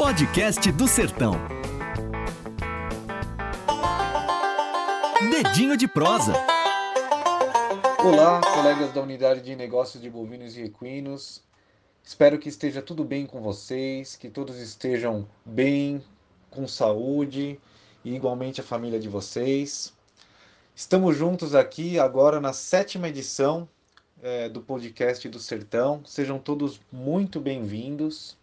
Podcast do Sertão. Dedinho de prosa. Olá, colegas da Unidade de Negócios de Bovinos e Equinos. Espero que esteja tudo bem com vocês, que todos estejam bem, com saúde e igualmente a família de vocês. Estamos juntos aqui agora na sétima edição é, do podcast do Sertão. Sejam todos muito bem-vindos.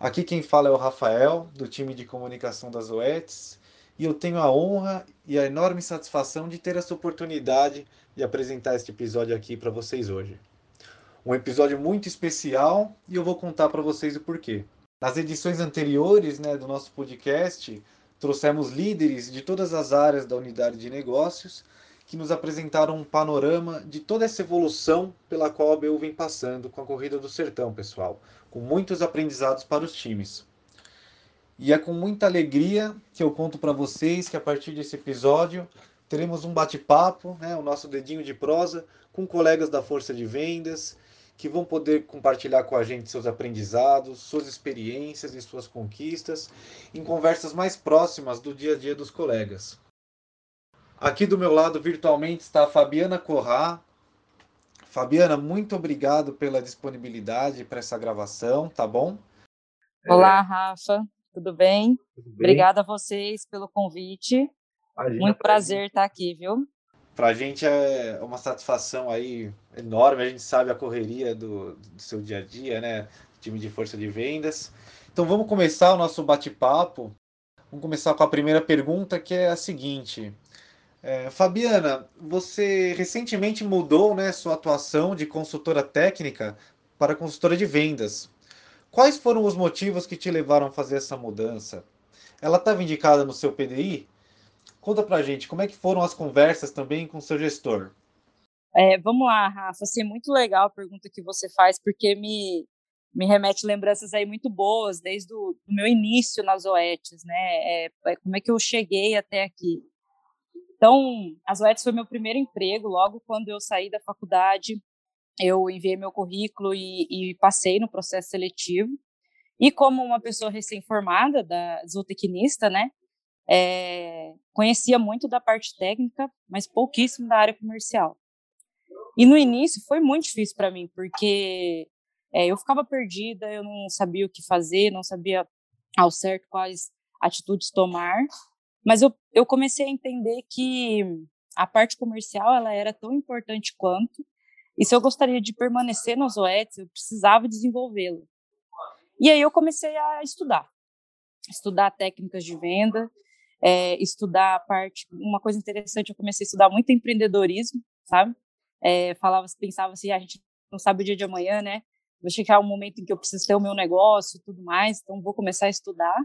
Aqui quem fala é o Rafael, do time de comunicação das OETs, e eu tenho a honra e a enorme satisfação de ter essa oportunidade de apresentar este episódio aqui para vocês hoje. Um episódio muito especial e eu vou contar para vocês o porquê. Nas edições anteriores né, do nosso podcast, trouxemos líderes de todas as áreas da unidade de negócios que nos apresentaram um panorama de toda essa evolução pela qual a BU vem passando com a Corrida do Sertão, pessoal, com muitos aprendizados para os times. E é com muita alegria que eu conto para vocês que a partir desse episódio teremos um bate-papo, né, o nosso dedinho de prosa, com colegas da Força de Vendas, que vão poder compartilhar com a gente seus aprendizados, suas experiências e suas conquistas, em conversas mais próximas do dia a dia dos colegas. Aqui do meu lado, virtualmente, está a Fabiana Corrá. Fabiana, muito obrigado pela disponibilidade para essa gravação, tá bom? Olá, Rafa, tudo bem? Tudo bem? Obrigada a vocês pelo convite. Imagina, muito prazer estar aqui, viu? Para a gente é uma satisfação aí enorme, a gente sabe a correria do, do seu dia a dia, né? Time de força de vendas. Então vamos começar o nosso bate-papo. Vamos começar com a primeira pergunta, que é a seguinte: é, Fabiana, você recentemente mudou né, sua atuação de consultora técnica para consultora de vendas. Quais foram os motivos que te levaram a fazer essa mudança? Ela estava indicada no seu PDI? Conta pra gente, como é que foram as conversas também com o seu gestor? É, vamos lá, Rafa, assim, muito legal a pergunta que você faz, porque me, me remete lembranças aí muito boas, desde o meu início nas OETs, né? É, é, como é que eu cheguei até aqui. Então, a Zoetis foi meu primeiro emprego. Logo quando eu saí da faculdade, eu enviei meu currículo e, e passei no processo seletivo. E como uma pessoa recém-formada, da zootecnista, né, é, conhecia muito da parte técnica, mas pouquíssimo da área comercial. E no início foi muito difícil para mim, porque é, eu ficava perdida, eu não sabia o que fazer, não sabia ao certo quais atitudes tomar. Mas eu, eu comecei a entender que a parte comercial ela era tão importante quanto, e se eu gostaria de permanecer nos OETs, eu precisava desenvolvê-lo. E aí eu comecei a estudar, estudar técnicas de venda, é, estudar a parte. Uma coisa interessante, eu comecei a estudar muito empreendedorismo, sabe? É, falava, pensava assim, ah, a gente não sabe o dia de amanhã, né? Vai chegar um momento em que eu preciso ter o meu negócio tudo mais, então vou começar a estudar.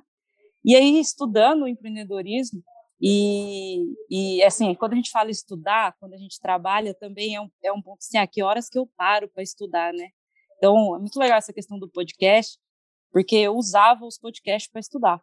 E aí, estudando o empreendedorismo, e, e assim, quando a gente fala estudar, quando a gente trabalha, também é um, é um ponto assim, a que horas que eu paro para estudar, né? Então, é muito legal essa questão do podcast, porque eu usava os podcasts para estudar.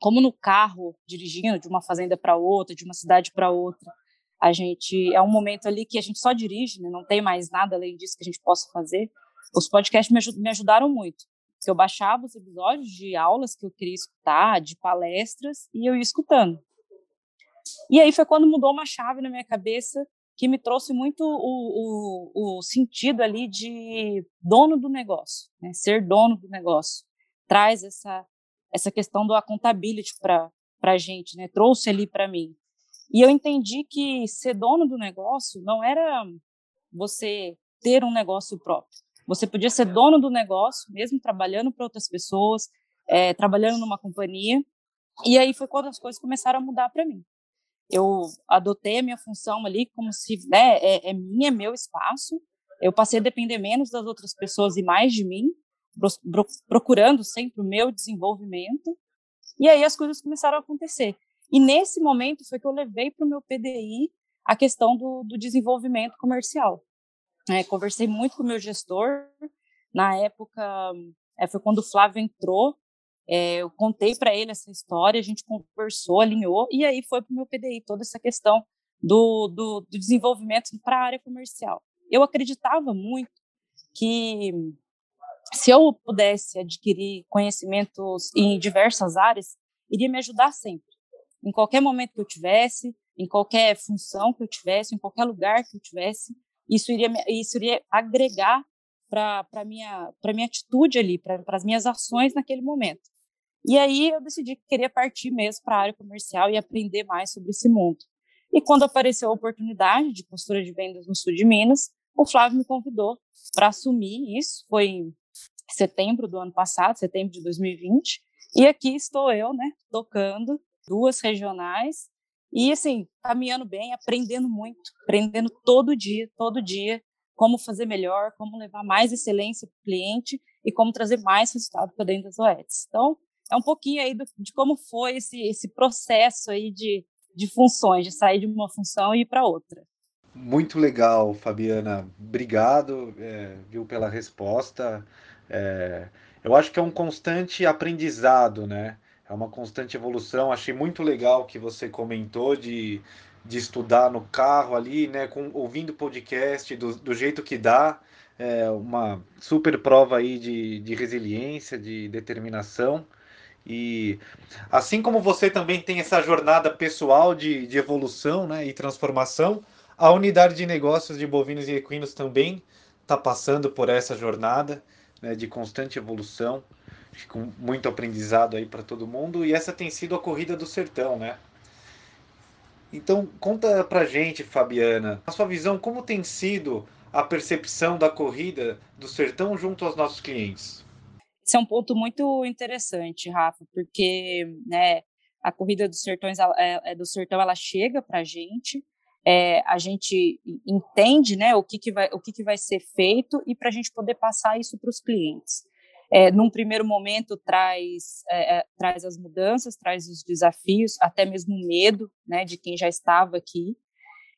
Como no carro, dirigindo de uma fazenda para outra, de uma cidade para outra, a gente é um momento ali que a gente só dirige, né? não tem mais nada além disso que a gente possa fazer. Os podcasts me, me ajudaram muito eu baixava os episódios de aulas que eu queria escutar, de palestras, e eu ia escutando. E aí foi quando mudou uma chave na minha cabeça que me trouxe muito o, o, o sentido ali de dono do negócio, né? ser dono do negócio. Traz essa, essa questão do accountability para a gente, né? trouxe ali para mim. E eu entendi que ser dono do negócio não era você ter um negócio próprio. Você podia ser dono do negócio, mesmo trabalhando para outras pessoas, é, trabalhando numa companhia. E aí foi quando as coisas começaram a mudar para mim. Eu adotei a minha função ali como se né, é, é minha, é meu espaço. Eu passei a depender menos das outras pessoas e mais de mim, procurando sempre o meu desenvolvimento. E aí as coisas começaram a acontecer. E nesse momento foi que eu levei para o meu PDI a questão do, do desenvolvimento comercial. É, conversei muito com o meu gestor. Na época, é, foi quando o Flávio entrou. É, eu contei para ele essa história, a gente conversou, alinhou, e aí foi para o meu PDI toda essa questão do, do, do desenvolvimento para a área comercial. Eu acreditava muito que se eu pudesse adquirir conhecimentos em diversas áreas, iria me ajudar sempre. Em qualquer momento que eu tivesse, em qualquer função que eu tivesse, em qualquer lugar que eu tivesse, isso iria, isso iria agregar para a minha, minha atitude ali, para as minhas ações naquele momento. E aí eu decidi que queria partir mesmo para a área comercial e aprender mais sobre esse mundo. E quando apareceu a oportunidade de consultora de vendas no sul de Minas, o Flávio me convidou para assumir isso. Foi em setembro do ano passado, setembro de 2020. E aqui estou eu, né, tocando duas regionais e assim, caminhando bem, aprendendo muito, aprendendo todo dia, todo dia como fazer melhor, como levar mais excelência para o cliente e como trazer mais resultado para dentro das OETs. Então, é um pouquinho aí do, de como foi esse, esse processo aí de, de funções, de sair de uma função e ir para outra. Muito legal, Fabiana. Obrigado, é, viu, pela resposta. É, eu acho que é um constante aprendizado, né? É uma constante evolução. Achei muito legal que você comentou de, de estudar no carro ali, né? Com, ouvindo podcast do, do jeito que dá. É uma super prova aí de, de resiliência, de determinação. E assim como você também tem essa jornada pessoal de, de evolução né, e transformação, a unidade de negócios de bovinos e equinos também está passando por essa jornada né, de constante evolução, com muito aprendizado aí para todo mundo. E essa tem sido a corrida do sertão, né? Então conta para gente, Fabiana, a sua visão, como tem sido a percepção da corrida do sertão junto aos nossos clientes? Esse é um ponto muito interessante, Rafa, porque né, a corrida dos sertões é, é, do sertão ela chega para a gente, é, a gente entende né, o, que, que, vai, o que, que vai ser feito e para a gente poder passar isso para os clientes. É, num primeiro momento traz é, é, traz as mudanças, traz os desafios, até mesmo o medo né, de quem já estava aqui.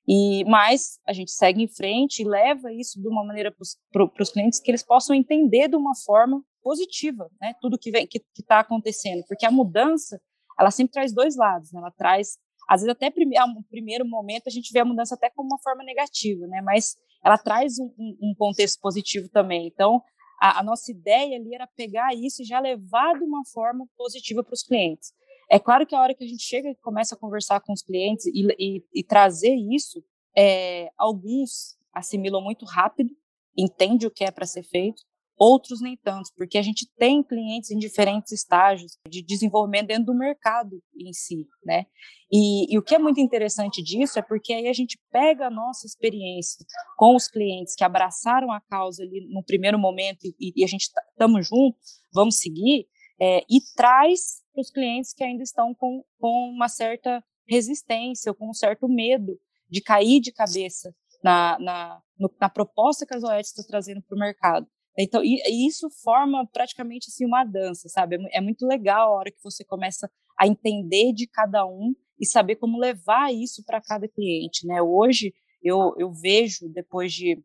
E mas a gente segue em frente e leva isso de uma maneira para os clientes que eles possam entender de uma forma positiva, né? Tudo que vem que está acontecendo, porque a mudança ela sempre traz dois lados, né? Ela traz às vezes até um primeiro momento a gente vê a mudança até como uma forma negativa, né? Mas ela traz um, um contexto positivo também. Então a, a, nossa ideia ali era pegar isso e já levar de uma forma positiva para os clientes. É claro que a hora que a gente chega e começa a conversar com os clientes e, e, e trazer isso, é, alguns assimilam muito rápido, entende o que é para ser feito, outros nem tanto, porque a gente tem clientes em diferentes estágios de desenvolvimento dentro do mercado em si, né? E, e, o que é muito interessante disso é porque aí a gente pega a nossa experiência com os clientes que abraçaram a causa ali no primeiro momento e, e a gente estamos tá, juntos, vamos seguir, é, e traz para os clientes que ainda estão com, com uma certa resistência com um certo medo de cair de cabeça na, na, no, na proposta que a Zoet está trazendo para o mercado. Então, e, e isso forma praticamente assim, uma dança, sabe? É, é muito legal a hora que você começa a entender de cada um e saber como levar isso para cada cliente, né? Hoje, eu, eu vejo, depois de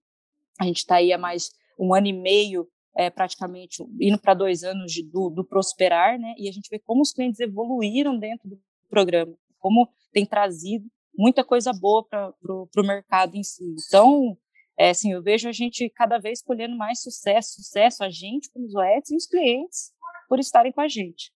a gente está aí há mais um ano e meio, é, praticamente indo para dois anos de, do, do, Prosperar, né? E a gente vê como os clientes evoluíram dentro do programa, como tem trazido muita coisa boa para o mercado em si. Então, é, assim, eu vejo a gente cada vez colhendo mais sucesso, sucesso a gente como Zoetis e os clientes por estarem com a gente.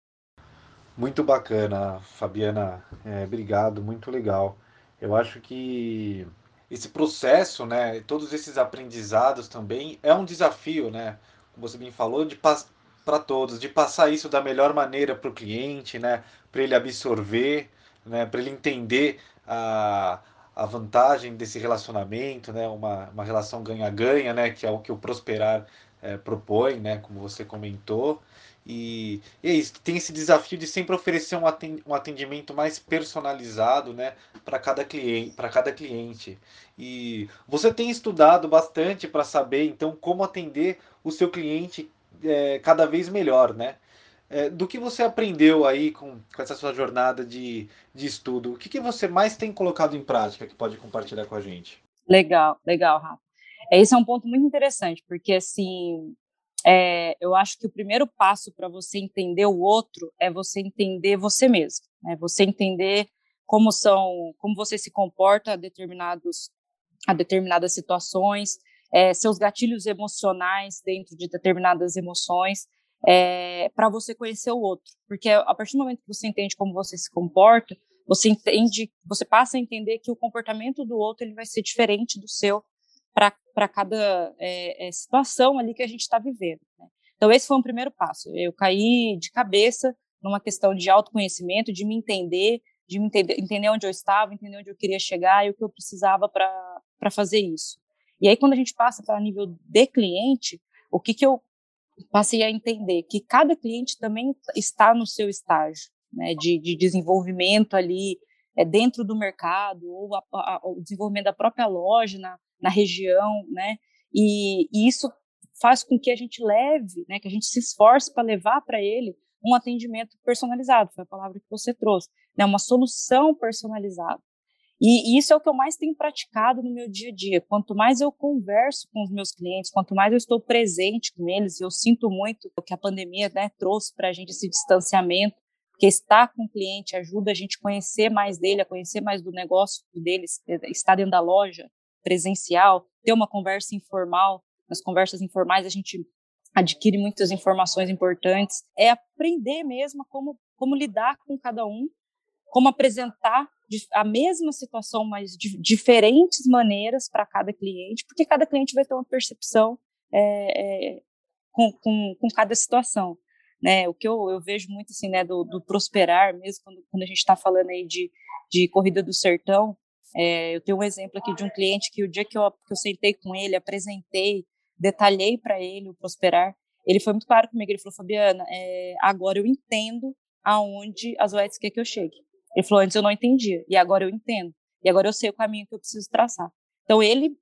Muito bacana, Fabiana. É, obrigado, muito legal. Eu acho que esse processo, né, todos esses aprendizados também é um desafio, né? Como você bem falou, de para todos, de passar isso da melhor maneira para o cliente, né, para ele absorver, né, para ele entender a a vantagem desse relacionamento, né? Uma, uma relação ganha-ganha, né? Que é o que o Prosperar é, propõe, né? Como você comentou. E, e é isso, tem esse desafio de sempre oferecer um atendimento mais personalizado né, para cada, cliente, cada cliente. E você tem estudado bastante para saber, então, como atender o seu cliente é, cada vez melhor, né? É, do que você aprendeu aí com, com essa sua jornada de, de estudo? O que, que você mais tem colocado em prática que pode compartilhar com a gente? Legal, legal, Rafa. É, esse é um ponto muito interessante, porque assim, é, eu acho que o primeiro passo para você entender o outro é você entender você mesmo, né? Você entender como são, como você se comporta a determinados, a determinadas situações é, seus gatilhos emocionais dentro de determinadas emoções, é, para você conhecer o outro. Porque a partir do momento que você entende como você se comporta, você entende, você passa a entender que o comportamento do outro ele vai ser diferente do seu para cada é, é, situação ali que a gente está vivendo. Né? Então esse foi um primeiro passo. Eu caí de cabeça numa questão de autoconhecimento, de me entender, de me entender, entender onde eu estava, entender onde eu queria chegar e o que eu precisava para fazer isso. E aí quando a gente passa para nível de cliente, o que que eu passei a entender que cada cliente também está no seu estágio né, de, de desenvolvimento ali é, dentro do mercado ou a, a, o desenvolvimento da própria loja na, na região, né? E, e, isso faz com que a gente leve, né, que a gente se esforce para levar para ele um atendimento personalizado, foi a palavra que você trouxe, né, uma solução personalizada. E, isso é o que eu mais tenho praticado no meu dia a dia. Quanto mais eu converso com os meus clientes, quanto mais eu estou presente com eles, eu sinto muito o que a pandemia né, trouxe para a gente esse distanciamento, que estar com o cliente ajuda a gente a conhecer mais dele, a conhecer mais do negócio deles, estar dentro da loja presencial, ter uma conversa informal. Nas conversas informais a gente adquire muitas informações importantes. É aprender mesmo como como lidar com cada um, como apresentar a mesma situação, mas de diferentes maneiras para cada cliente, porque cada cliente vai ter uma percepção é, é, com, com, com, cada situação. Né? O que eu, eu vejo muito assim, né, do, do prosperar, mesmo quando, quando a gente está falando aí de, de corrida do sertão, é, eu tenho um exemplo aqui de um cliente que o dia que eu, que eu sentei com ele, apresentei, detalhei para ele o prosperar, ele foi muito claro comigo, ele falou, Fabiana, agora eu entendo aonde as OETs quer que eu chegue. Ele falou, antes eu não entendia, e agora eu entendo. E agora eu sei o caminho que eu preciso traçar. Então, ele,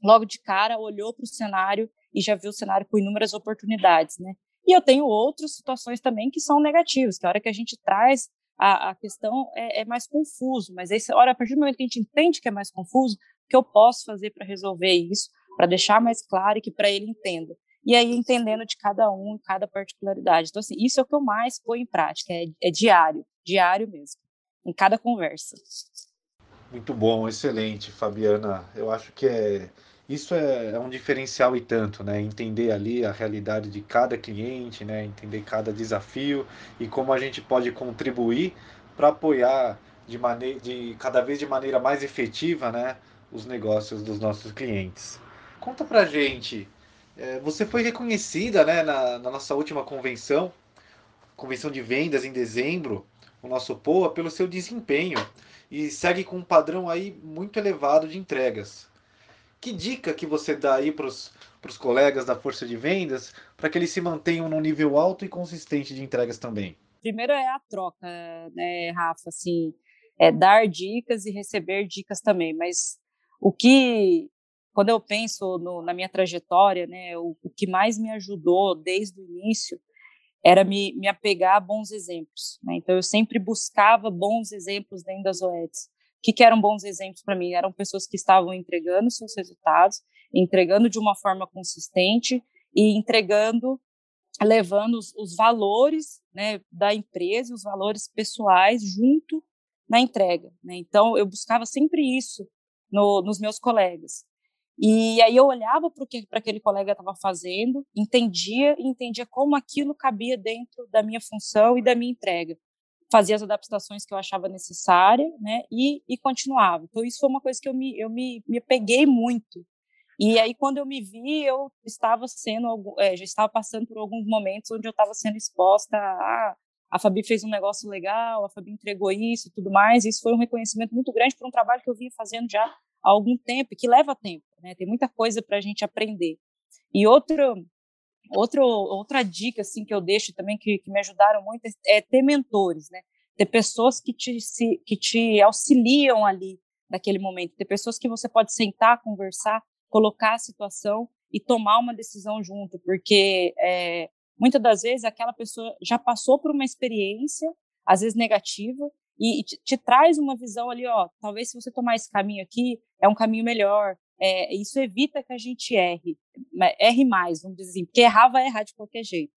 logo de cara, olhou para o cenário e já viu o cenário com inúmeras oportunidades, né? E eu tenho outras situações também que são negativas, que a hora que a gente traz a, a questão é, é, mais confuso, mas esse, hora, a partir do momento que a gente entende que é mais confuso, o que eu posso fazer para resolver isso, para deixar mais claro e que para ele entenda. E aí, entendendo de cada um, cada particularidade. Então, assim, isso é o que eu mais ponho em prática, é, é diário, diário mesmo em cada conversa. Muito bom, excelente, Fabiana. Eu acho que é isso é, é, um diferencial e tanto, né? Entender ali a realidade de cada cliente, né? Entender cada desafio e como a gente pode contribuir para apoiar de maneira, de cada vez de maneira mais efetiva, né? Os negócios dos nossos clientes. Conta pra gente, é, você foi reconhecida, né? Na, na nossa última convenção, convenção de vendas em dezembro, o nosso POA pelo seu desempenho e segue com um padrão aí muito elevado de entregas. Que dica que você dá aí para os colegas da força de vendas para que eles se mantenham num nível alto e consistente de entregas também? Primeiro é a troca, né, Rafa? Assim, é dar dicas e receber dicas também. Mas o que, quando eu penso no, na minha trajetória, né, o, o que mais me ajudou desde o início era me, me apegar a bons exemplos. Né? Então, eu sempre buscava bons exemplos dentro das OEDs. O que, que eram bons exemplos para mim? Eram pessoas que estavam entregando seus resultados, entregando de uma forma consistente e entregando, levando os, os valores né, da empresa, os valores pessoais junto na entrega. Né? Então, eu buscava sempre isso no, nos meus colegas. E aí eu olhava para o que aquele colega estava fazendo, entendia e entendia como aquilo cabia dentro da minha função e da minha entrega. Fazia as adaptações que eu achava necessária, né, e, e continuava. Então isso foi uma coisa que eu me, eu me, me peguei muito. E aí quando eu me vi, eu estava sendo, é, já estava passando por alguns momentos onde eu estava sendo exposta a a Fabi fez um negócio legal, a Fabi entregou isso e tudo mais. Isso foi um reconhecimento muito grande por um trabalho que eu vinha fazendo já há algum tempo, que leva tempo, né? Tem muita coisa para a gente aprender. E outro, outro, outra dica assim que eu deixo também que, que me ajudaram muito é, é ter mentores, né? Ter pessoas que te, se, que te auxiliam ali naquele momento, ter pessoas que você pode sentar, conversar, colocar a situação e tomar uma decisão junto, porque é, muitas das vezes aquela pessoa já passou por uma experiência, às vezes negativa, e, te, te, traz uma visão ali, ó, talvez se você tomar esse caminho aqui, é um caminho melhor. É, isso evita que a gente erre, erre mais, vamos dizer assim, porque errar vai errar de qualquer jeito.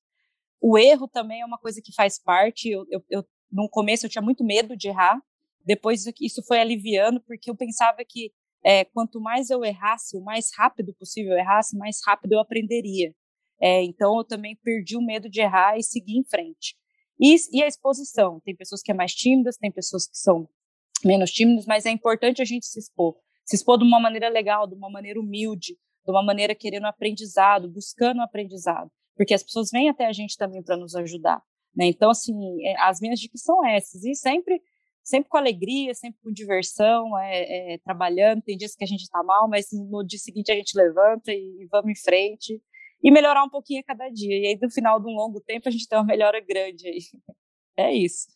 O erro também é uma coisa que faz parte. Eu, eu, eu no começo eu tinha muito medo de errar, depois isso foi aliviando, porque eu pensava que é, quanto mais eu errasse, o mais rápido possível eu errasse, mais rápido eu aprenderia. É, então, eu também perdi o medo de errar e seguir em frente. E, e, a exposição. Tem pessoas que é mais tímidas, tem pessoas que são menos tímidas, mas é importante a gente se expor. Se expor de uma maneira legal, de uma maneira humilde, de uma maneira querendo aprendizado, buscando aprendizado. Porque as pessoas vêm até a gente também para nos ajudar. Né? Então, assim, é, as minhas dicas são essas. E sempre sempre com alegria, sempre com diversão, é, é, trabalhando. Tem dias que a gente está mal, mas no dia seguinte a gente levanta e, e, vamos em frente e melhorar um pouquinho a cada dia. E aí, no final de um longo tempo, a gente tem uma melhora grande aí. É isso.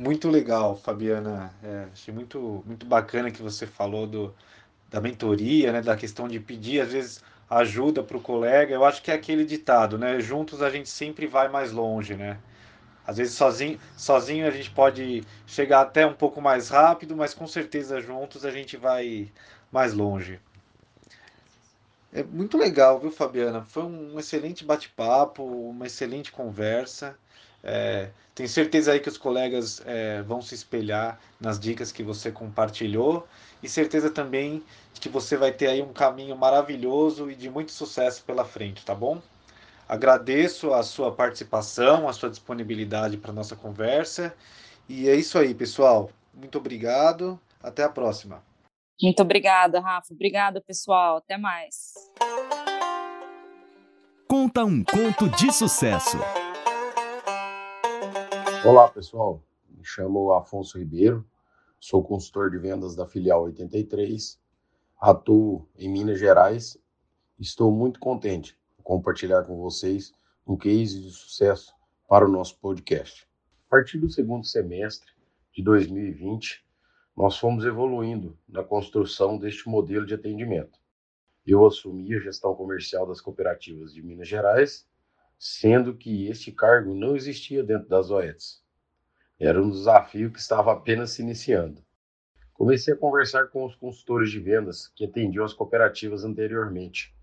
Muito legal, Fabiana. É, achei muito, muito bacana que você falou do, da mentoria, né, da questão de pedir, às vezes, ajuda para o colega. Eu acho que é aquele ditado, né? Juntos a gente sempre vai mais longe, né? Às vezes sozinho, sozinho a gente pode chegar até um pouco mais rápido, mas com certeza juntos a gente vai mais longe. É muito legal, viu, Fabiana? Foi um excelente bate-papo, uma excelente conversa. É, tenho certeza aí que os colegas é, vão se espelhar nas dicas que você compartilhou e certeza também que você vai ter aí um caminho maravilhoso e de muito sucesso pela frente, tá bom? Agradeço a sua participação, a sua disponibilidade para nossa conversa. E é isso aí, pessoal. Muito obrigado. Até a próxima. Muito obrigada, Rafa. Obrigada, pessoal. Até mais. Conta um conto de sucesso. Olá, pessoal. Me chamo Afonso Ribeiro. Sou consultor de vendas da filial 83. Atuo em Minas Gerais. Estou muito contente compartilhar com vocês um case de sucesso para o nosso podcast. A partir do segundo semestre de 2020, nós fomos evoluindo na construção deste modelo de atendimento. Eu assumi a gestão comercial das cooperativas de Minas Gerais, sendo que este cargo não existia dentro das OETs. Era um desafio que estava apenas se iniciando. Comecei a conversar com os consultores de vendas que atendiam as cooperativas anteriormente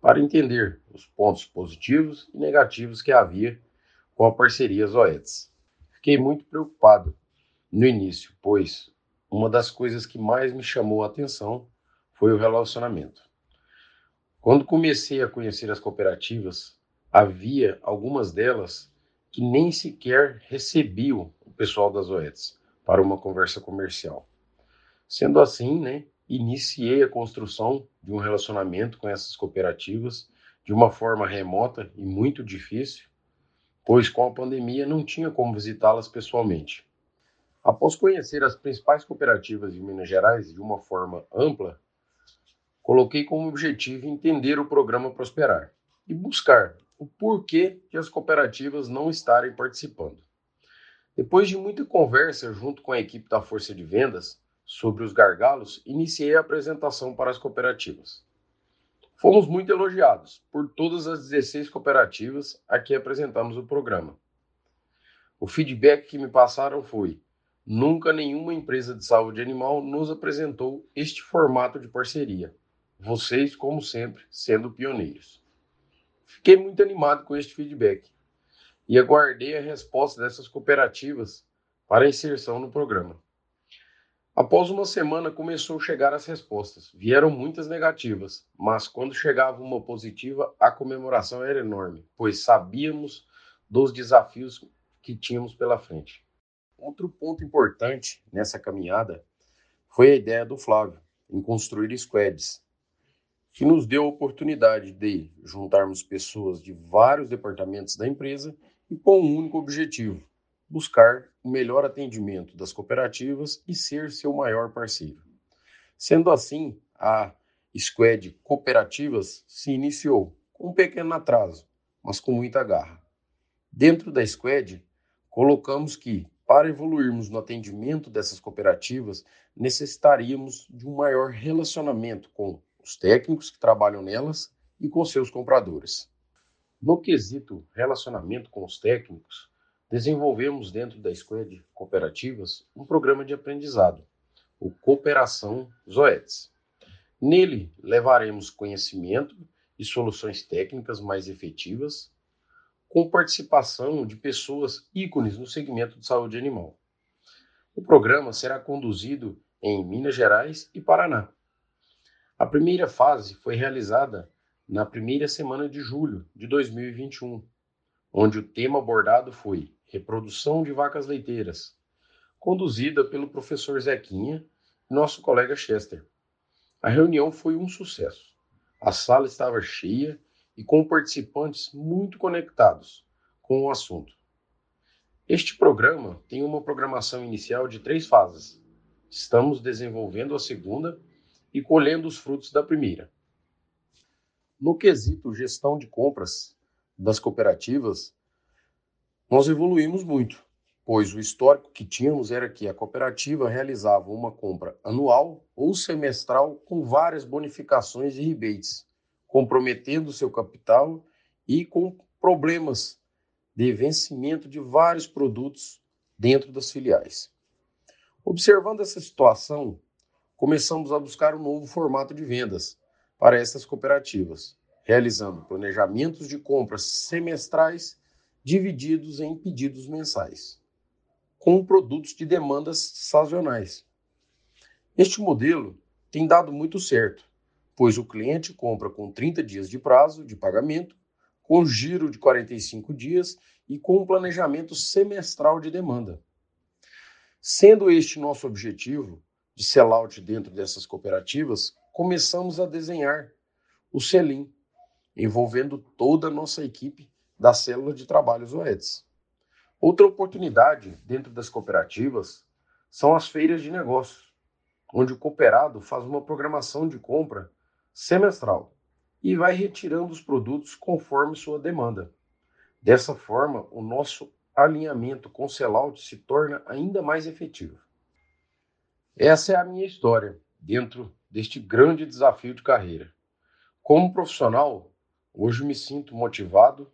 para entender os pontos positivos e negativos que havia com a parceria Zoetis. Fiquei muito preocupado no início, pois uma das coisas que mais me chamou a atenção foi o relacionamento. Quando comecei a conhecer as cooperativas, havia algumas delas que nem sequer recebiam o pessoal das Zoetis para uma conversa comercial. Sendo assim, né, iniciei a construção de um relacionamento com essas cooperativas de uma forma remota e muito difícil, pois com a pandemia não tinha como visitá-las pessoalmente. Após conhecer as principais cooperativas de Minas Gerais de uma forma ampla, coloquei como objetivo entender o programa Prosperar e buscar o porquê de as cooperativas não estarem participando. Depois de muita conversa junto com a equipe da Força de Vendas, sobre os gargalos, iniciei a apresentação para as cooperativas. Fomos muito elogiados por todas as 16 cooperativas a que apresentamos o programa. O feedback que me passaram foi: nunca nenhuma empresa de saúde animal nos apresentou este formato de parceria. Vocês, como sempre, sendo pioneiros. Fiquei muito animado com este feedback e aguardei a resposta dessas cooperativas para inserção no programa. Após uma semana começou a chegar as respostas. Vieram muitas negativas, mas quando chegava uma positiva, a comemoração era enorme, pois sabíamos dos desafios que tínhamos pela frente. Outro ponto importante nessa caminhada foi a ideia do Flávio em construir squads, que nos deu a oportunidade de juntarmos pessoas de vários departamentos da empresa e com um único objetivo: buscar o melhor atendimento das cooperativas e ser seu maior parceiro. Sendo assim, a Squad Cooperativas se iniciou com um pequeno atraso, mas com muita garra. Dentro da Squad, colocamos que, para evoluirmos no atendimento dessas cooperativas, necessitaríamos de um maior relacionamento com os técnicos que trabalham nelas e com seus compradores. No quesito relacionamento com os técnicos, desenvolvemos dentro da Squad Cooperativas um programa de aprendizado, o Cooperação Zoetes. Nele, levaremos conhecimento e soluções técnicas mais efetivas, com participação de pessoas ícones no segmento de saúde animal. O programa será conduzido em Minas Gerais e Paraná, A primeira fase foi realizada na primeira semana de julho de 2021, onde o tema abordado foi Reprodução de Vacas Leiteiras, conduzida pelo professor Zequinha e nosso colega Chester. A reunião foi um sucesso. A sala estava cheia e com participantes muito conectados com o assunto. Este programa tem uma programação inicial de três fases. Estamos desenvolvendo a segunda e colhendo os frutos da primeira. No quesito gestão de compras das cooperativas, nós evoluímos muito, pois o histórico que tínhamos era que a cooperativa realizava uma compra anual ou semestral com várias bonificações e rebates, comprometendo seu capital e com problemas de vencimento de vários produtos dentro das filiais. Observando essa situação, começamos a buscar um novo formato de vendas para essas cooperativas, realizando planejamentos de compras semestrais divididos em pedidos mensais, com produtos de demandas sazonais. Este modelo tem dado muito certo, pois o cliente compra com 30 dias de prazo de pagamento, com giro de 45 dias e com um planejamento semestral de demanda. Sendo este nosso objetivo de sellout dentro dessas cooperativas, começamos a desenhar o selim, envolvendo toda a nossa equipe da célula de trabalhos OEDS. Outra oportunidade dentro das cooperativas são as feiras de negócios, onde o cooperado faz uma programação de compra semestral e vai retirando os produtos conforme sua demanda. Dessa forma, o nosso alinhamento com o sellout se torna ainda mais efetivo. Essa é a minha história dentro deste grande desafio de carreira. Como profissional, hoje me sinto motivado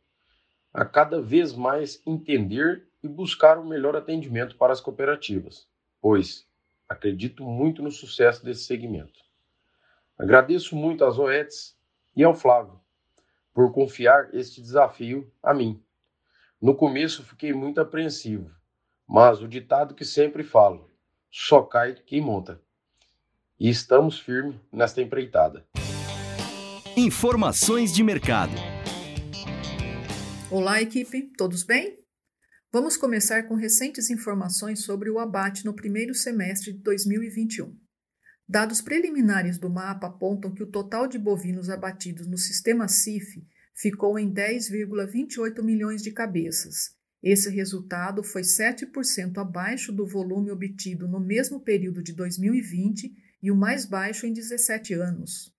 a cada vez mais entender e buscar o melhor atendimento para as cooperativas, pois acredito muito no sucesso desse segmento. Agradeço muito às OETs e ao Flávio por confiar este desafio a mim. No começo fiquei muito apreensivo, mas o ditado que sempre falo, só cai quem monta. E estamos firmes nesta empreitada. Informações de mercado. Olá, equipe, todos bem? Vamos começar com recentes informações sobre o abate no primeiro semestre de 2021. Dados preliminares do mapa apontam que o total de bovinos abatidos no sistema CIF ficou em 10,28 milhões de cabeças. Esse resultado foi 7% abaixo do volume obtido no mesmo período de 2020 e o mais baixo em 17 anos.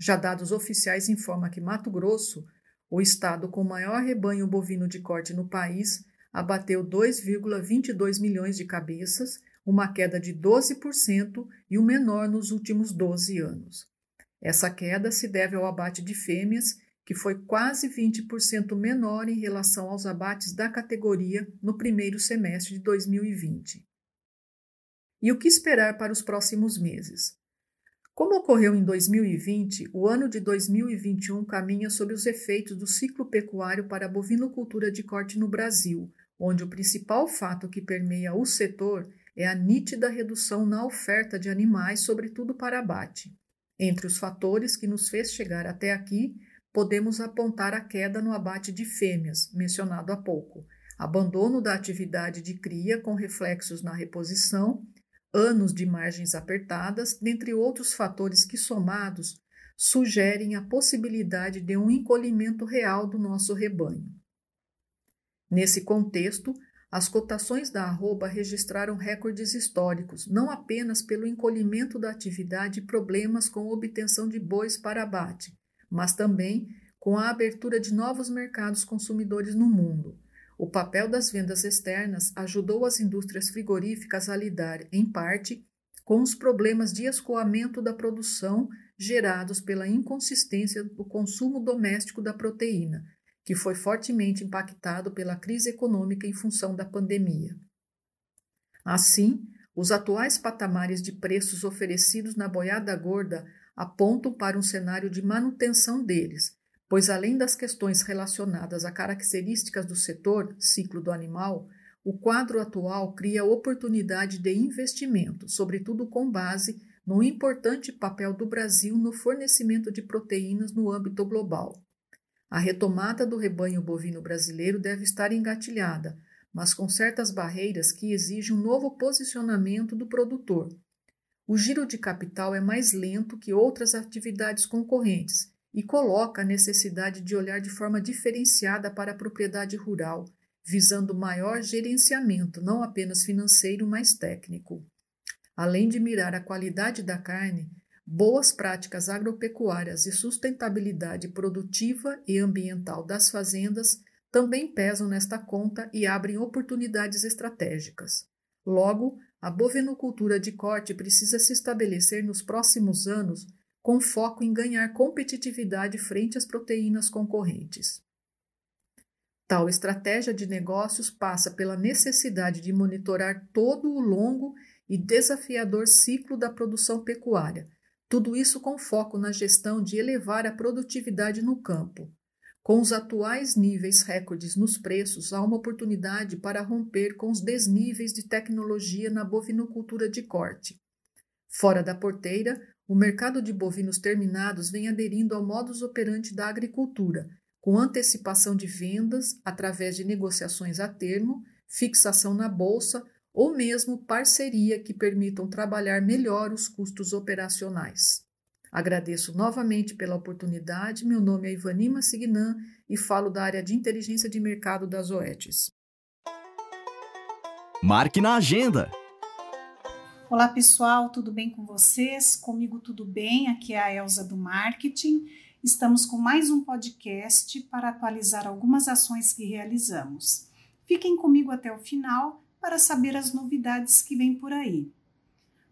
Já dados oficiais informam que Mato Grosso, o estado com maior rebanho bovino de corte no país, abateu 2,22 milhões de cabeças, uma queda de 12% e o menor nos últimos 12 anos. Essa queda se deve ao abate de fêmeas, que foi quase 20% menor em relação aos abates da categoria no primeiro semestre de 2020. E o que esperar para os próximos meses? Como ocorreu em 2020, o ano de 2021 caminha sob os efeitos do ciclo pecuário para a bovinocultura de corte no Brasil, onde o principal fato que permeia o setor é a nítida redução na oferta de animais, sobretudo para abate. Entre os fatores que nos fez chegar até aqui, podemos apontar a queda no abate de fêmeas, mencionado há pouco, abandono da atividade de cria com reflexos na reposição, anos de margens apertadas, dentre outros fatores que, somados, sugerem a possibilidade de um encolhimento real do nosso rebanho. Nesse contexto, as cotações da arroba registraram recordes históricos, não apenas pelo encolhimento da atividade e problemas com obtenção de bois para abate, mas também com a abertura de novos mercados consumidores no mundo. O papel das vendas externas ajudou as indústrias frigoríficas a lidar, em parte, com os problemas de escoamento da produção gerados pela inconsistência do consumo doméstico da proteína, que foi fortemente impactado pela crise econômica em função da pandemia. Assim, os atuais patamares de preços oferecidos na boiada gorda apontam para um cenário de manutenção deles, pois além das questões relacionadas a características do setor, ciclo do animal, o quadro atual cria oportunidade de investimento, sobretudo com base no importante papel do Brasil no fornecimento de proteínas no âmbito global. A retomada do rebanho bovino brasileiro deve estar engatilhada, mas com certas barreiras que exigem um novo posicionamento do produtor. O giro de capital é mais lento que outras atividades concorrentes e coloca a necessidade de olhar de forma diferenciada para a propriedade rural visando maior gerenciamento, não apenas financeiro, mas técnico. Além de mirar a qualidade da carne, boas práticas agropecuárias e sustentabilidade produtiva e ambiental das fazendas também pesam nesta conta e abrem oportunidades estratégicas. Logo, a bovinocultura de corte precisa se estabelecer nos próximos anos com foco em ganhar competitividade frente às proteínas concorrentes. Tal estratégia de negócios passa pela necessidade de monitorar todo o longo e desafiador ciclo da produção pecuária, tudo isso com foco na gestão de elevar a produtividade no campo. Com os atuais níveis recordes nos preços, há uma oportunidade para romper com os desníveis de tecnologia na bovinocultura de corte. Fora da porteira, o mercado de bovinos terminados vem aderindo ao modus operandi da agricultura, com antecipação de vendas através de negociações a termo, fixação na bolsa ou mesmo parceria que permitam trabalhar melhor os custos operacionais. Agradeço novamente pela oportunidade. Meu nome é Ivanima Signan e falo da área de inteligência de mercado das OETs. Marque na agenda. Olá pessoal, tudo bem com vocês? Comigo tudo bem? Aqui é a Elza do Marketing estamos com mais um podcast para atualizar algumas ações que realizamos. Fiquem comigo até o final para saber as novidades que vêm por aí.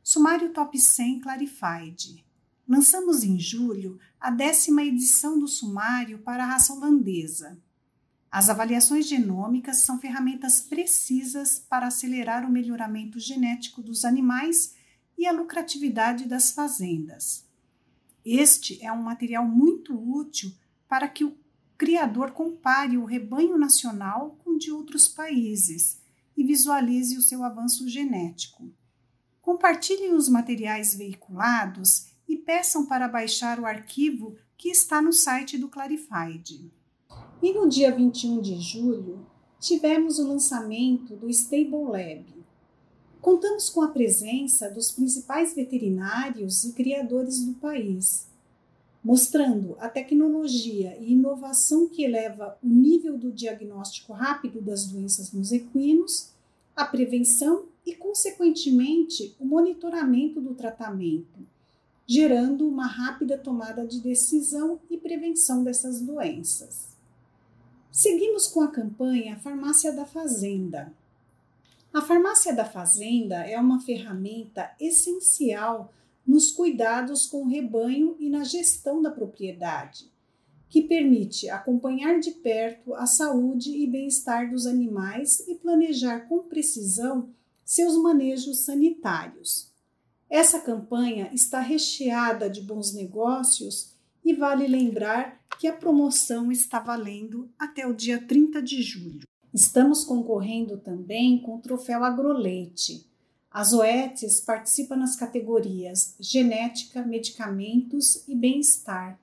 Sumário Top 100 Clarified. Lançamos em julho a décima edição do sumário para a raça holandesa. As avaliações genômicas são ferramentas precisas para acelerar o melhoramento genético dos animais e a lucratividade das fazendas. Este é um material muito útil para que o criador compare o rebanho nacional com de outros países e visualize o seu avanço genético. Compartilhem os materiais veiculados e peçam para baixar o arquivo que está no site do Clarified. E no dia 21 de julho, tivemos o lançamento do Stable Lab, Contamos com a presença dos principais veterinários e criadores do país, mostrando a tecnologia e inovação que eleva o nível do diagnóstico rápido das doenças nos equinos, a prevenção e, consequentemente, o monitoramento do tratamento, gerando uma rápida tomada de decisão e prevenção dessas doenças. Seguimos com a campanha Farmácia da Fazenda, a farmácia da fazenda é uma ferramenta essencial nos cuidados com o rebanho e na gestão da propriedade, que permite acompanhar de perto a saúde e bem-estar dos animais e planejar com precisão seus manejos sanitários. Essa campanha está recheada de bons negócios e vale lembrar que a promoção está valendo até o dia 30 de julho. Estamos concorrendo também com o troféu Agroleite. As OETs participam nas categorias Genética, Medicamentos e Bem-Estar.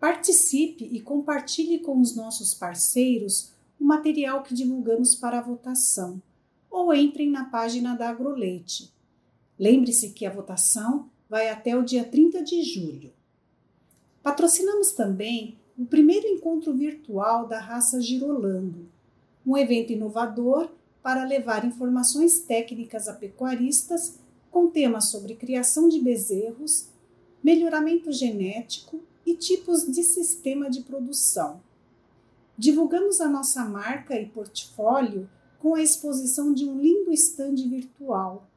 Participe e compartilhe com os nossos parceiros o material que divulgamos para a votação ou entrem na página da Agroleite. Lembre-se que a votação vai até o dia 30 de julho. Patrocinamos também o primeiro encontro virtual da raça Girolando um evento inovador para levar informações técnicas a pecuaristas com temas sobre criação de bezerros, melhoramento genético e tipos de sistema de produção. Divulgamos a nossa marca e portfólio com a exposição de um lindo estande virtual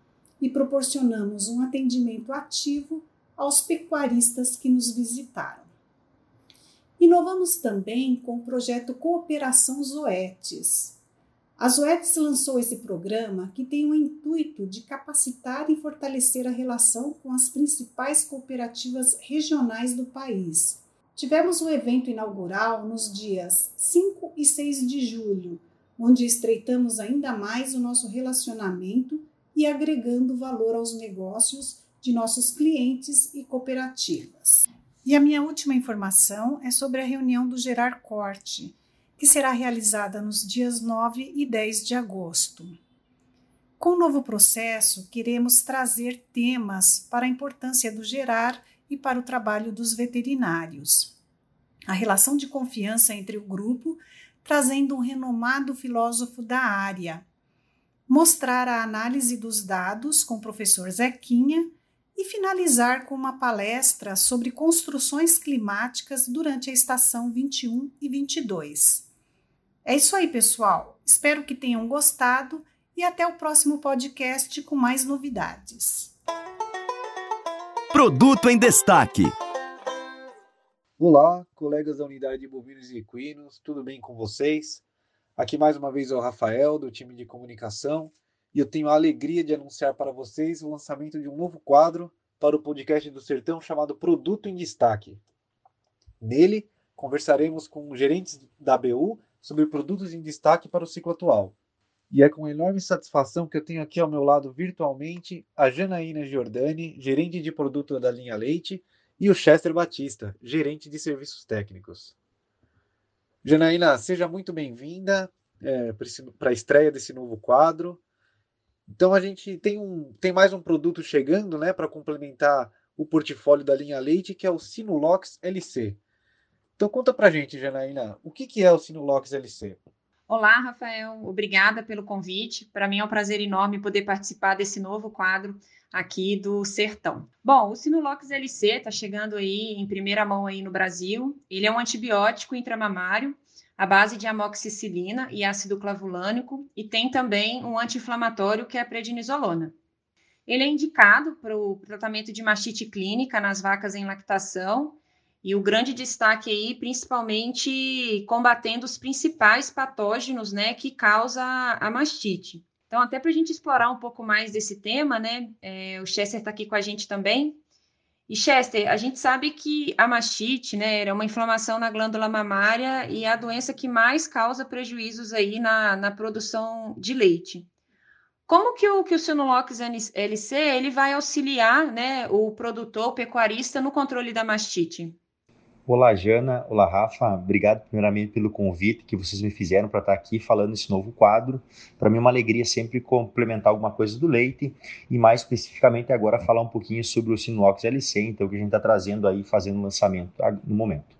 e proporcionamos um atendimento ativo aos pecuaristas que nos visitaram. Inovamos também com o projeto Cooperação Zoetes. A Zoetes lançou esse programa que tem o intuito de capacitar e fortalecer a relação com as principais cooperativas regionais do país. Tivemos um evento inaugural nos dias 5 e 6 de julho, onde estreitamos ainda mais o nosso relacionamento e agregando valor aos negócios de nossos clientes e cooperativas. E a minha última informação é sobre a reunião do Gerar Corte, que será realizada nos dias 9 e 10 de agosto. Com o novo processo, queremos trazer temas para a importância do gerar e para o trabalho dos veterinários. A relação de confiança entre o grupo, trazendo um renomado filósofo da área. Mostrar a análise dos dados com o professor Zequinha e finalizar com uma palestra sobre construções climáticas durante a estação 21 e 22. É isso aí, pessoal. Espero que tenham gostado e até o próximo podcast com mais novidades. Produto em destaque. Olá, colegas da unidade de bovinos e equinos, tudo bem com vocês? Aqui mais uma vez é o Rafael, do time de comunicação, e eu tenho a alegria de anunciar para vocês o lançamento de um novo quadro para o podcast do Sertão chamado Produto em Destaque. Nele, conversaremos com gerentes da BU sobre produtos em destaque para o ciclo atual. E é com enorme satisfação que eu tenho aqui ao meu lado virtualmente a Janaína Giordani, gerente de produto da linha Leite, e o Chester Batista, gerente de serviços técnicos. Janaína, seja muito bem-vinda é, para a estreia desse novo quadro. Então a gente tem, um, tem mais um produto chegando né, para complementar o portfólio da linha Leite, que é o Sinulox LC. Então conta para gente, Janaína, o que, que é o Sinulox LC? Olá, Rafael, obrigada pelo convite. Para mim é um prazer enorme poder participar desse novo quadro aqui do Sertão. Bom, o Sinulox LC está chegando aí em primeira mão aí no Brasil. Ele é um antibiótico intramamário à base de amoxicilina e ácido clavulânico e tem também um anti-inflamatório que é a prednisolona. Ele é indicado para o tratamento de mastite clínica nas vacas em lactação e o grande destaque aí, principalmente combatendo os principais patógenos, né, que causa a mastite. Então, até para a gente explorar um pouco mais desse tema, né, é, o Chester está aqui com a gente também. E Chester, a gente sabe que a mastite, né, é uma inflamação na glândula mamária e é a doença que mais causa prejuízos aí na, na produção de leite. Como que o, que o Sinolox LC ele vai auxiliar né, o produtor, o pecuarista, no controle da mastite? Olá, Jana. Olá, Rafa. Obrigado primeiramente pelo convite que vocês me fizeram para estar aqui falando esse novo quadro. Para mim é uma alegria sempre complementar alguma coisa do leite e mais especificamente agora falar um pouquinho sobre o Sinuox LC, então que a gente está trazendo aí, fazendo lançamento no momento.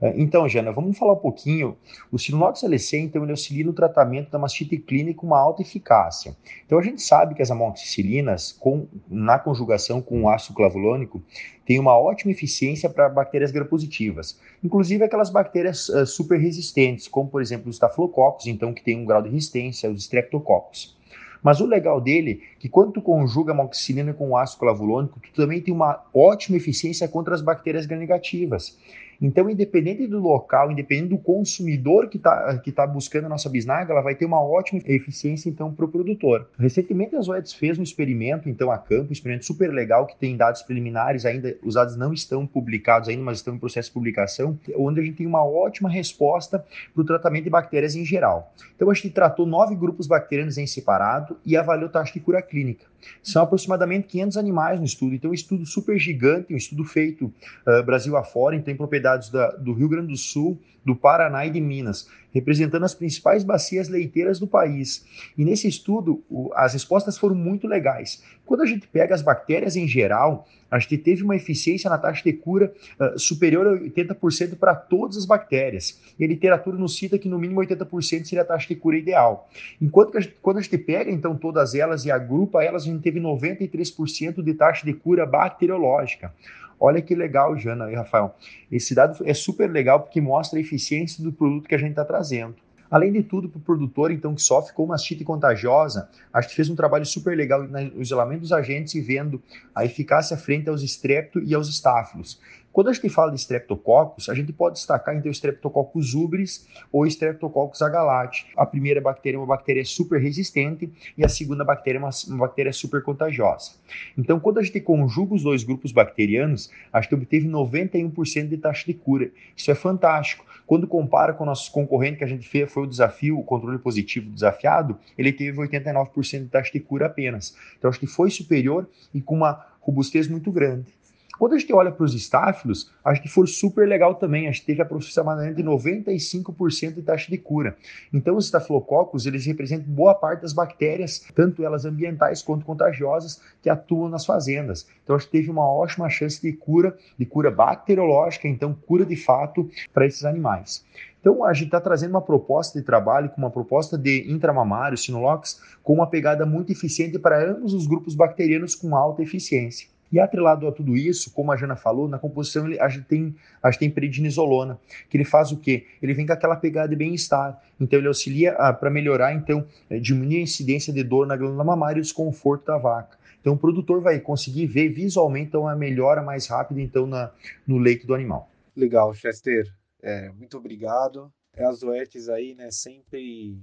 Ah, então, Jana, vamos falar um pouquinho. O Sinulox LC, então, ele auxilia no tratamento da mastite clínica com uma alta eficácia. Então, a gente sabe que as amoxicilinas, com, na conjugação com o ácido clavulônico, têm uma ótima eficiência para bactérias gram-positivas, inclusive aquelas bactérias uh, super resistentes, como, por exemplo, os estafilococos, então, que tem um grau de resistência, os streptococcus. Mas o legal dele é que quando tu conjuga amoxicilina com o ácido clavulônico, tu também tem uma ótima eficiência contra as bactérias gram-negativas. Então, independente do local, independente do consumidor que está que tá buscando a nossa bisnaga, ela vai ter uma ótima eficiência, então, para o produtor. Recentemente, a Zoetis fez um experimento, então, a campo, um experimento super legal, que tem dados preliminares ainda, os dados não estão publicados ainda, mas estão em processo de publicação, onde a gente tem uma ótima resposta para o tratamento de bactérias em geral. Então, a gente tratou nove grupos bacterianos em separado e avaliou taxa de cura clínica. São aproximadamente 500 animais no estudo, então, um estudo super gigante, um estudo feito uh, Brasil afora, então, em propriedade da, do Rio Grande do Sul, do Paraná e de Minas, representando as principais bacias leiteiras do país. E nesse estudo, o, as respostas foram muito legais. Quando a gente pega as bactérias em geral, a gente teve uma eficiência na taxa de cura uh, superior a 80% para todas as bactérias. E a literatura nos cita que no mínimo 80% seria a taxa de cura ideal. Enquanto que a gente, quando a gente pega então todas elas e agrupa elas, a gente teve 93% de taxa de cura bacteriológica. Olha que legal, Jana e Rafael. Esse dado é super legal porque mostra a eficiência do produto que a gente está trazendo. Além de tudo, para o produtor, então, que sofre com mastite contagiosa, acho que fez um trabalho super legal no isolamento dos agentes e vendo a eficácia frente aos estrepto e aos estáfilos. Quando a gente fala de Streptococcus, a gente pode destacar então Streptococcus ubris ou Streptococcus agalati. A primeira bactéria é uma bactéria super resistente e a segunda bactéria é uma, uma bactéria super contagiosa. Então, quando a gente conjuga os dois grupos bacterianos, a gente obteve 91% de taxa de cura. Isso é fantástico. Quando compara com o nosso concorrente que a gente fez, foi o desafio, o controle positivo desafiado, ele teve 89% de taxa de cura apenas. Então, acho que foi superior e com uma robustez muito grande. Quando a gente olha para os estáfilos, acho que foi super legal também. A gente teve aproximadamente 95% de taxa de cura. Então, os estafilococos, eles representam boa parte das bactérias, tanto elas ambientais quanto contagiosas, que atuam nas fazendas. Então, a gente teve uma ótima chance de cura, de cura bacteriológica, então cura de fato para esses animais. Então, a gente está trazendo uma proposta de trabalho com uma proposta de intramamário, Sinolox, com uma pegada muito eficiente para ambos os grupos bacterianos com alta eficiência. E atrelado a tudo isso, como a Jana falou, na composição ele, a, gente tem, a gente tem prednisolona, que ele faz o quê? Ele vem com aquela pegada de bem-estar. Então ele auxilia para melhorar, então, é, diminuir a incidência de dor na glândula mamária e o desconforto da vaca. Então o produtor vai conseguir ver visualmente uma melhora mais rápida então na, no leite do animal. Legal, Chester. É, muito obrigado. É as Zoetes aí, né, sempre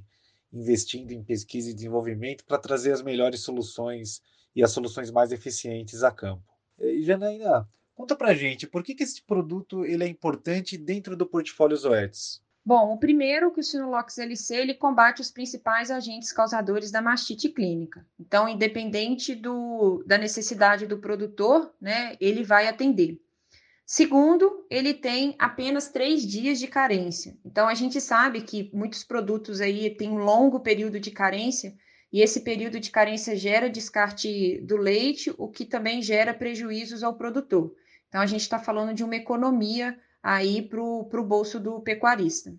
investindo em pesquisa e desenvolvimento para trazer as melhores soluções e as soluções mais eficientes a campo. E Janaína, conta pra gente, por que, que esse produto ele é importante dentro do portfólio Zoetis? Bom, o primeiro que o Sinolox LC ele combate os principais agentes causadores da mastite clínica. Então, independente do, da necessidade do produtor, né, ele vai atender. Segundo, ele tem apenas três dias de carência. Então, a gente sabe que muitos produtos aí têm um longo período de carência e esse período de carência gera descarte do leite, o que também gera prejuízos ao produtor. Então, a gente está falando de uma economia aí para o bolso do pecuarista.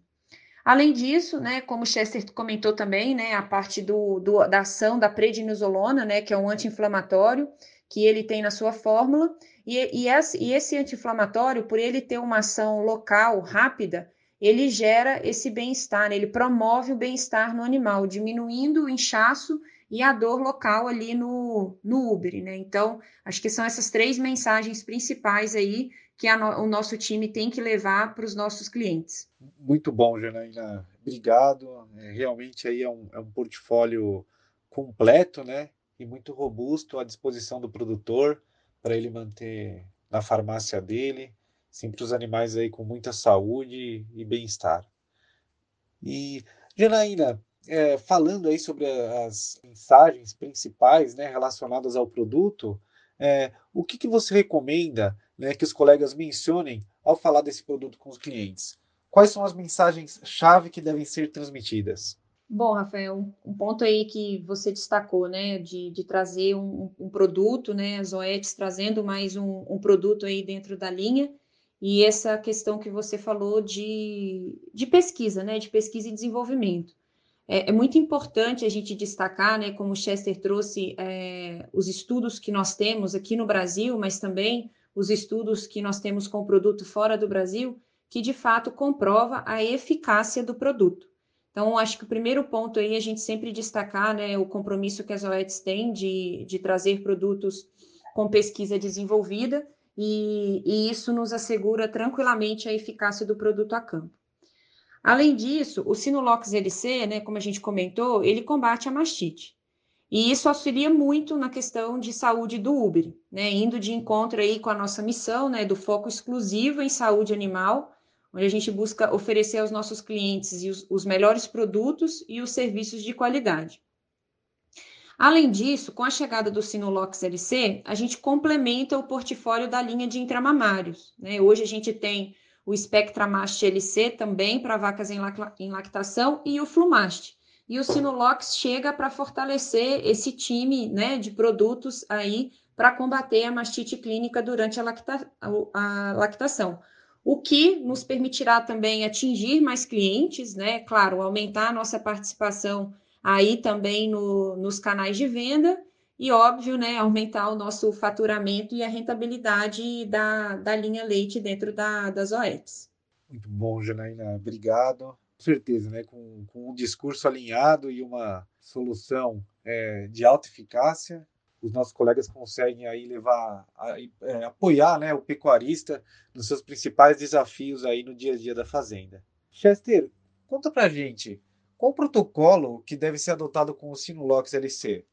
Além disso, né, como o Chester comentou também, né, a parte do, do, da ação da prednisolona, né, que é um anti-inflamatório, que ele tem na sua fórmula, e, e, esse, e esse anti-inflamatório, por ele ter uma ação local, rápida, ele gera esse bem-estar, ele promove o bem-estar no animal, diminuindo o inchaço e a dor local ali no, no Uber, né? Então, acho que são essas três mensagens principais aí que no, o nosso time tem que levar para os nossos clientes. Muito bom, Janaína. Obrigado. É, realmente aí é um, é um portfólio completo, né? E muito robusto à disposição do produtor para ele manter na farmácia dele sempre os animais aí com muita saúde e bem-estar. E, Janaína, é, falando aí sobre as mensagens principais né, relacionadas ao produto, é, o que, que você recomenda né, que os colegas mencionem ao falar desse produto com os clientes? Quais são as mensagens-chave que devem ser transmitidas? Bom, Rafael, um ponto aí que você destacou, né, de, de trazer um, um, produto, né, as OETs trazendo mais um, um produto aí dentro da linha, e essa questão que você falou de, de pesquisa, né, de pesquisa e desenvolvimento. É, é muito importante a gente destacar, né, como o Chester trouxe, é, os estudos que nós temos aqui no Brasil, mas também os estudos que nós temos com o produto fora do Brasil, que de fato comprova a eficácia do produto. Então, acho que o primeiro ponto aí é a gente sempre destacar né, o compromisso que as OETs têm de, de trazer produtos com pesquisa desenvolvida e, e isso nos assegura tranquilamente a eficácia do produto a campo. Além disso, o Sinulox LC, né, como a gente comentou, ele combate a mastite. E isso auxilia muito na questão de saúde do Uber, né, indo de encontro aí com a nossa missão, né, do foco exclusivo em saúde animal, onde a gente busca oferecer aos nossos clientes os, os melhores produtos e os serviços de qualidade. Além disso, com a chegada do Sinolox LC, a gente complementa o portfólio da linha de intramamários. Né? Hoje a gente tem o Spectramast LC também para vacas em, em lactação e o Flumast. E o Sinolox chega para fortalecer esse time né, de produtos aí para combater a mastite clínica durante a, lacta a lactação o que nos permitirá também atingir mais clientes, né? Claro, aumentar a nossa participação aí também no, nos canais de venda e, óbvio, né, aumentar o nosso faturamento e a rentabilidade da, da linha leite dentro da, das OEPs. Muito bom, Janaína, obrigado. Com certeza, né, com, com um discurso alinhado e uma solução é, de alta eficácia, os nossos colegas conseguem aí levar, a, é, apoiar né, o pecuarista nos seus principais desafios aí no dia a dia da fazenda. Chester, conta pra gente, qual o protocolo que deve ser adotado com o Sinulox LC?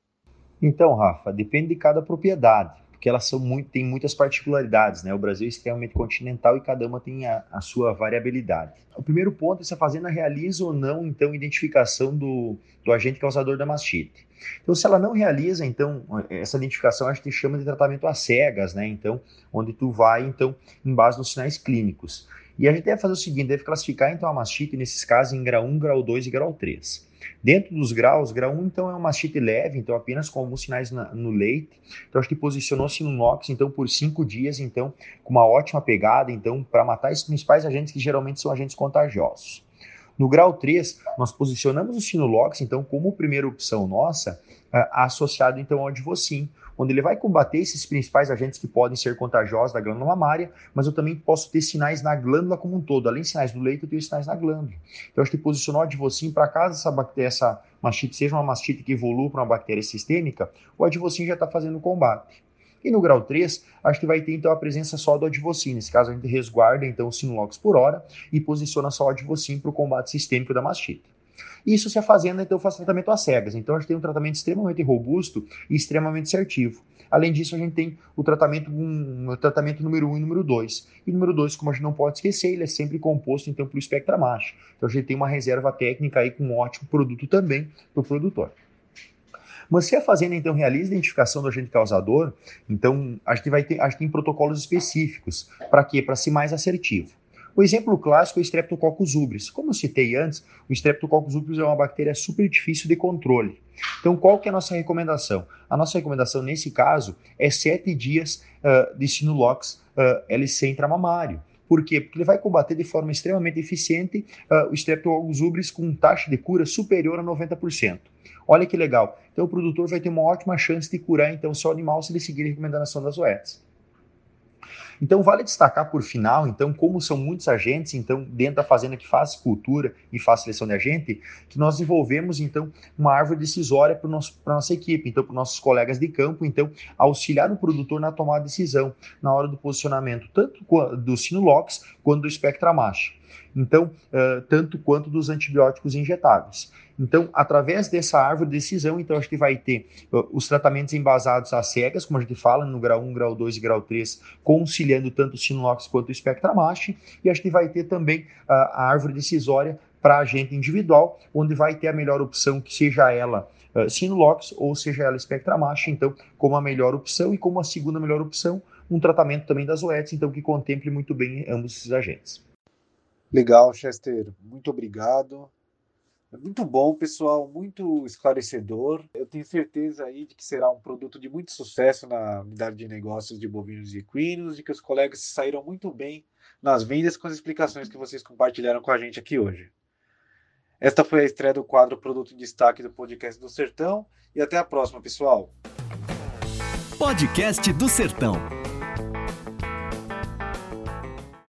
Então, Rafa, depende de cada propriedade porque elas são muito, têm muitas particularidades, né? O Brasil é extremamente continental e cada uma tem a, a sua variabilidade. O primeiro ponto é se a fazenda realiza ou não, então, identificação do, do agente causador da mastite. Então, se ela não realiza, então, essa identificação a gente chama de tratamento às cegas, né? Então, onde tu vai, então, em base nos sinais clínicos. E a gente deve fazer o seguinte, deve classificar, então, a mastite, nesses casos, em grau 1, grau 2 e grau 3. Dentro dos graus, grau 1, então, é uma mastite leve, então, apenas com alguns sinais na, no leite. Então, acho que posicionou-se no NOx, então, por cinco dias, então, com uma ótima pegada, então, para matar esses principais agentes que geralmente são agentes contagiosos. No grau 3, nós posicionamos o Sinolox, então, como primeira opção nossa, associado, então, ao Advocin, onde ele vai combater esses principais agentes que podem ser contagiosos da glândula mamária, mas eu também posso ter sinais na glândula como um todo. Além de sinais do leite, eu tenho sinais na glândula. Então, acho que posicionar o Advocin para caso essa, bactéria, essa mastite seja uma mastite que evolua para uma bactéria sistêmica, o Advocin já está fazendo o combate. E no grau 3, acho que vai ter então a presença só do advocin. Nesse caso, a gente resguarda então o sinolox por hora e posiciona só o advocin para o combate sistêmico da mastite. Isso se a fazenda então faz tratamento às cegas. Então a gente tem um tratamento extremamente robusto e extremamente assertivo. Além disso, a gente tem o tratamento, um, tratamento número 1 um e número 2. E número 2, como a gente não pode esquecer, ele é sempre composto então pelo Spectra Macho. Então a gente tem uma reserva técnica aí com um ótimo produto também para o produtor. Mas se a fazenda então realiza a identificação do agente causador, então a gente vai ter, a gente tem protocolos específicos. Para quê? Para ser mais assertivo. O exemplo clássico é o Streptococcus ubris. Como eu citei antes, o Streptococcus ubris é uma bactéria super difícil de controle. Então, qual que é a nossa recomendação? A nossa recomendação nesse caso é sete dias uh, de Sinulox uh, LC intramamário. Por quê? Porque ele vai combater de forma extremamente eficiente uh, o Streptococcus ubris com taxa de cura superior a 90%. Olha que legal. Então o produtor vai ter uma ótima chance de curar então seu animal se ele seguir a recomendação das OETs. Então vale destacar por final, então, como são muitos agentes, então, dentro da fazenda que faz cultura e faz seleção de agente, que nós desenvolvemos, então, uma árvore decisória para a nossa equipe, então, para os nossos colegas de campo, então, auxiliar o produtor na tomada de decisão, na hora do posicionamento, tanto do Sinulox quanto do Spectra Mash. Então, uh, tanto quanto dos antibióticos injetáveis. Então, através dessa árvore de decisão, então a gente vai ter os tratamentos embasados às cegas, como a gente fala, no grau 1, grau 2 e grau 3, conciliando tanto o Sinulox quanto o Spectramash, e a gente vai ter também a árvore decisória para agente individual, onde vai ter a melhor opção, que seja ela uh, Sinulox ou seja ela Spectramash, então, como a melhor opção, e como a segunda melhor opção, um tratamento também das OETs, então, que contemple muito bem ambos esses agentes. Legal, Chester, muito obrigado. Muito bom, pessoal, muito esclarecedor. Eu tenho certeza aí de que será um produto de muito sucesso na unidade de negócios de bovinos e equinos, de que os colegas se saíram muito bem nas vendas com as explicações que vocês compartilharam com a gente aqui hoje. Esta foi a estreia do quadro Produto em Destaque do Podcast do Sertão e até a próxima, pessoal. Podcast do Sertão